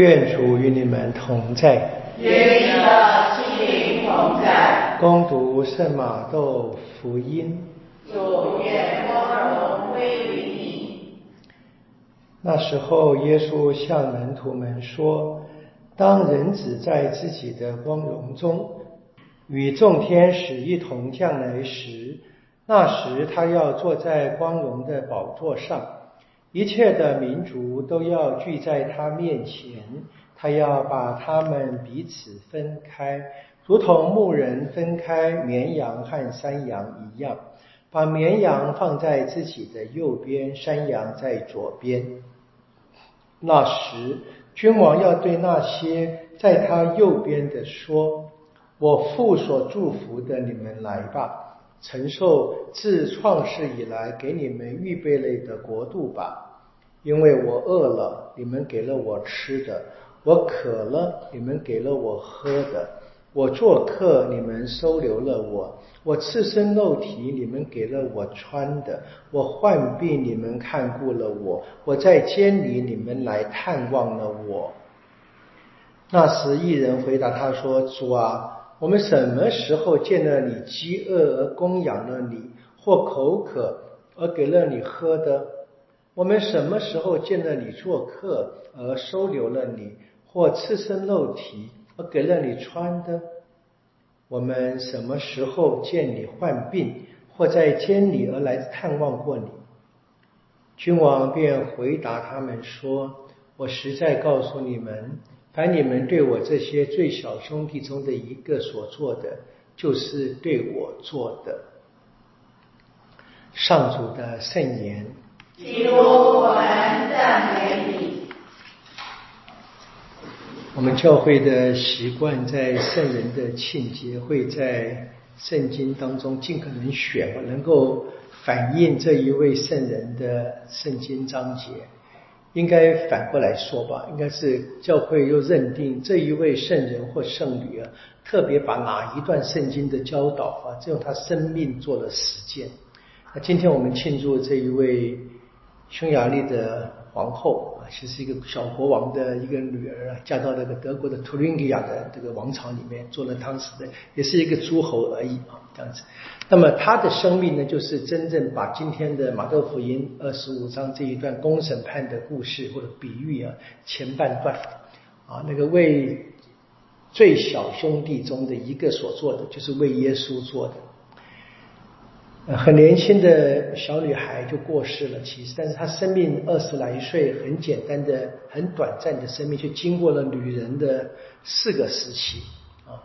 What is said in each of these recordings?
愿主与你们同在。愿你的心灵同在。攻读圣马窦福音。主愿光荣归于你。那时候，耶稣向门徒们说：“当人子在自己的光荣中，与众天使一同降来时，那时他要坐在光荣的宝座上。”一切的民族都要聚在他面前，他要把他们彼此分开，如同牧人分开绵羊和山羊一样，把绵羊放在自己的右边，山羊在左边。那时，君王要对那些在他右边的说：“我父所祝福的，你们来吧。”承受自创世以来给你们预备了的国度吧，因为我饿了，你们给了我吃的；我渴了，你们给了我喝的；我做客，你们收留了我；我赤身露体，你们给了我穿的；我患病，你们看顾了我；我在监里，你们来探望了我。那时，一人回答他说：“主啊。”我们什么时候见了你饥饿而供养了你，或口渴而给了你喝的？我们什么时候见了你做客而收留了你，或赤身露体而给了你穿的？我们什么时候见你患病，或在监里而来探望过你？君王便回答他们说：“我实在告诉你们。”凡你们对我这些最小兄弟中的一个所做的，就是对我做的。上主的圣言。基督，我们赞美你。我们教会的习惯，在圣人的庆节，会在圣经当中尽可能选能够反映这一位圣人的圣经章节。应该反过来说吧，应该是教会又认定这一位圣人或圣女啊，特别把哪一段圣经的教导啊，用他生命做了实践。那今天我们庆祝这一位匈牙利的皇后，其实一个小国王的一个女儿啊，嫁到那个德国的图林基亚的这个王朝里面，做了当时的也是一个诸侯而已啊，这样子。那么他的生命呢，就是真正把今天的马窦福音二十五章这一段公审判的故事或者比喻啊，前半段啊，那个为最小兄弟中的一个所做的，就是为耶稣做的。很年轻的小女孩就过世了，其实，但是她生命二十来岁，很简单的、很短暂的生命，却经过了女人的四个时期啊。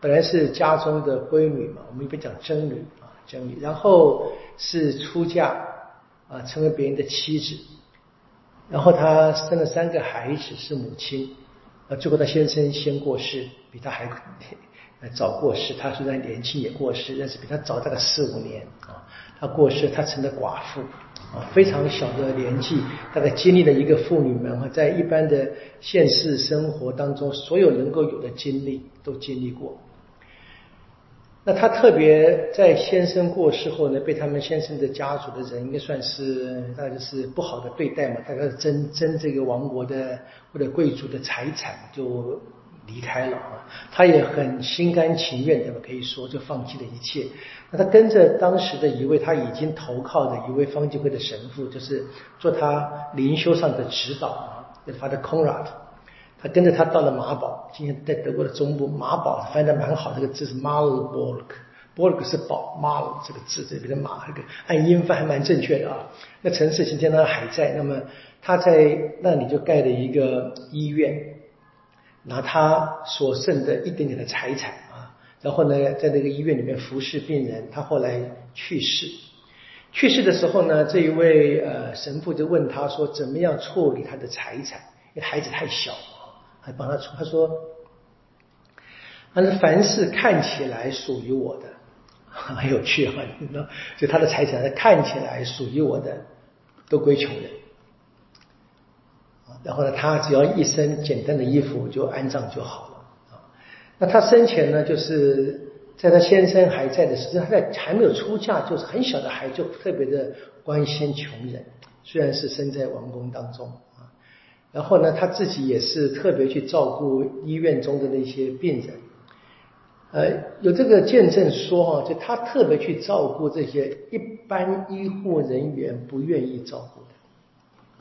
本来是家中的闺女嘛，我们一般讲贞女啊，贞女，然后是出嫁啊，成为别人的妻子，然后她生了三个孩子，是母亲，啊，最后她先生先过世，比她还 早过世，他虽然年轻也过世，但是比他早大概四五年啊，他过世，他成了寡妇啊，非常小的年纪，大概经历了一个妇女们啊，在一般的现实生活当中，所有能够有的经历都经历过。那他特别在先生过世后呢，被他们先生的家族的人应该算是，大概是不好的对待嘛，大概争争这个王国的或者贵族的财产，就离开了啊。他也很心甘情愿的，可以说就放弃了一切。那他跟着当时的一位他已经投靠的一位方济会的神父，就是做他灵修上的指导啊就，他的 Conrad。他跟着他到了马堡，今天在德国的中部，马堡翻的蛮好，这个字是 Marburg，Burg 是堡，Mar 这个字这边的马，这个按音翻还蛮正确的啊。那城市今天呢还在，那么他在那里就盖了一个医院，拿他所剩的一点点的财产啊，然后呢在那个医院里面服侍病人。他后来去世，去世的时候呢，这一位呃神父就问他说，怎么样处理他的财产？因为孩子太小。还帮他出，他说：“他说凡是看起来属于我的，很有趣 哈，就他的财产看起来属于我的，都归穷人。然后呢，他只要一身简单的衣服就安葬就好了啊。那他生前呢，就是在他先生还在的时候，他在还没有出嫁，就是很小的孩，就特别的关心穷人。虽然是生在王宫当中啊。”然后呢，他自己也是特别去照顾医院中的那些病人。呃，有这个见证说哈，就他特别去照顾这些一般医护人员不愿意照顾的。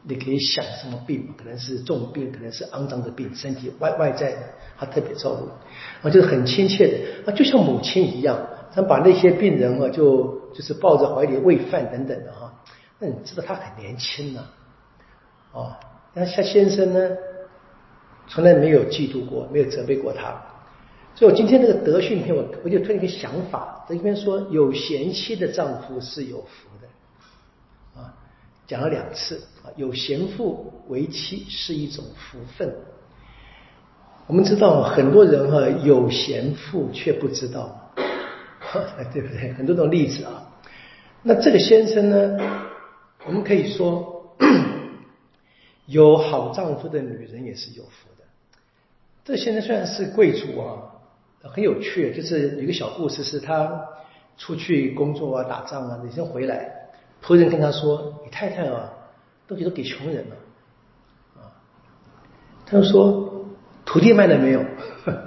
你可以想什么病可能是重病，可能是肮脏的病，身体外外在的，他特别照顾，啊，就是很亲切的，啊，就像母亲一样，他把那些病人啊，就就是抱着怀里喂饭等等的哈。那你知道他很年轻呢，啊，那夏先生呢，从来没有嫉妒过，没有责备过他。所以我今天这个德训篇，我我就推一个想法，这里边说有贤妻的丈夫是有福的，讲了两次啊，有贤妇为妻是一种福分。我们知道很多人哈有贤妇却不知道，对不对？很多种例子啊。那这个先生呢，我们可以说有好丈夫的女人也是有福的。这先生虽然是贵族啊。很有趣，就是有个小故事，是他出去工作啊、打仗啊，哪天回来，仆人跟他说：“你太太啊，东西都给穷人了。”啊，他就说：“土地卖了没有？”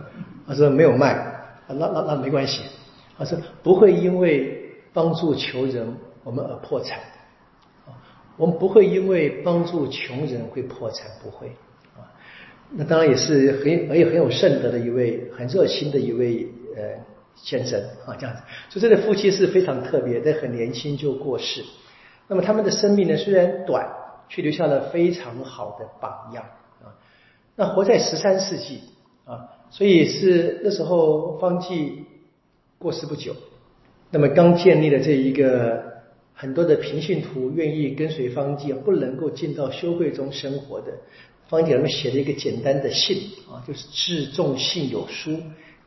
他说：“没有卖。”啊那那那没关系。他说：“不会因为帮助穷人我们而破产，我们不会因为帮助穷人会破产，不会。”啊那当然也是很很有很有圣德的一位很热心的一位呃先生啊这样子，所以这对夫妻是非常特别，但很年轻就过世。那么他们的生命呢虽然短，却留下了非常好的榜样啊。那活在十三世纪啊，所以是那时候方济过世不久，那么刚建立了这一个很多的平信徒愿意跟随方济，不能够进到修会中生活的。方济他们写了一个简单的信啊，就是致众信有书，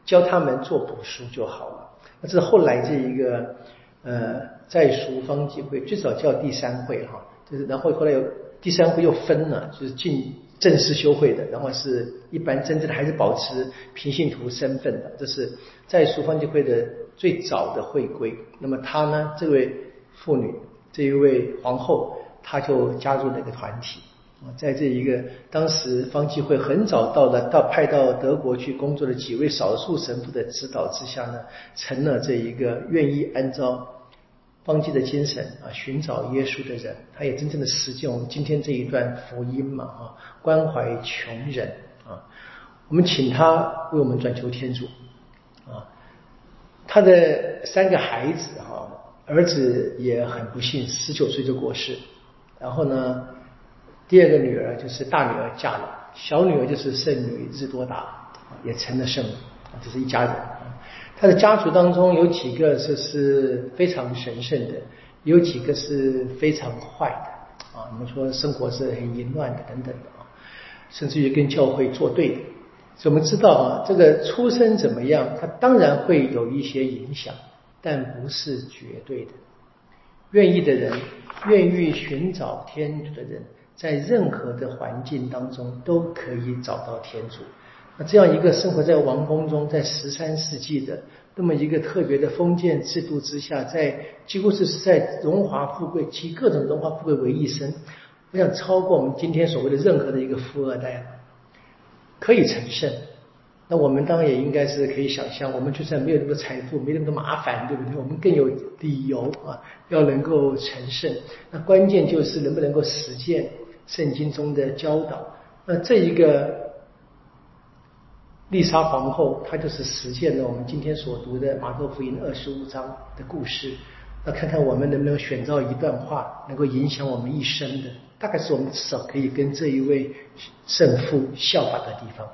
教他们做补书就好了。那这是后来这一个呃在蜀方济会，最早叫第三会哈，就是然后后来有第三会又分了，就是进正式修会的，然后是一般真正的还是保持平信徒身份的，这是在蜀方济会的最早的会规。那么他呢，这位妇女，这一位皇后，她就加入那个团体。在这一个当时方济会很早到了，到派到德国去工作的几位少数神父的指导之下呢，成了这一个愿意按照方济的精神啊寻找耶稣的人，他也真正的实践我们今天这一段福音嘛啊，关怀穷人啊，我们请他为我们转求天主啊，他的三个孩子哈，儿子也很不幸，十九岁就过世，然后呢。第二个女儿就是大女儿嫁了，小女儿就是圣女日多达，也成了圣母，这是一家人。他的家族当中有几个是是非常神圣的，有几个是非常坏的啊。我们说生活是很淫乱的等等的啊，甚至于跟教会作对的。所以我们知道啊，这个出身怎么样，它当然会有一些影响，但不是绝对的。愿意的人，愿意寻找天主的人。在任何的环境当中都可以找到天主。那这样一个生活在王宫中，在十三世纪的那么一个特别的封建制度之下，在几乎是是在荣华富贵集各种荣华富贵为一身，我想超过我们今天所谓的任何的一个富二代，可以成圣。那我们当然也应该是可以想象，我们就算没有那么多财富，没那么多麻烦，对不对？我们更有理由啊，要能够成圣。那关键就是能不能够实践。圣经中的教导，那这一个丽莎皇后，她就是实现了我们今天所读的马可福音二十五章的故事。那看看我们能不能选到一段话，能够影响我们一生的，大概是我们至少可以跟这一位圣父效法的地方。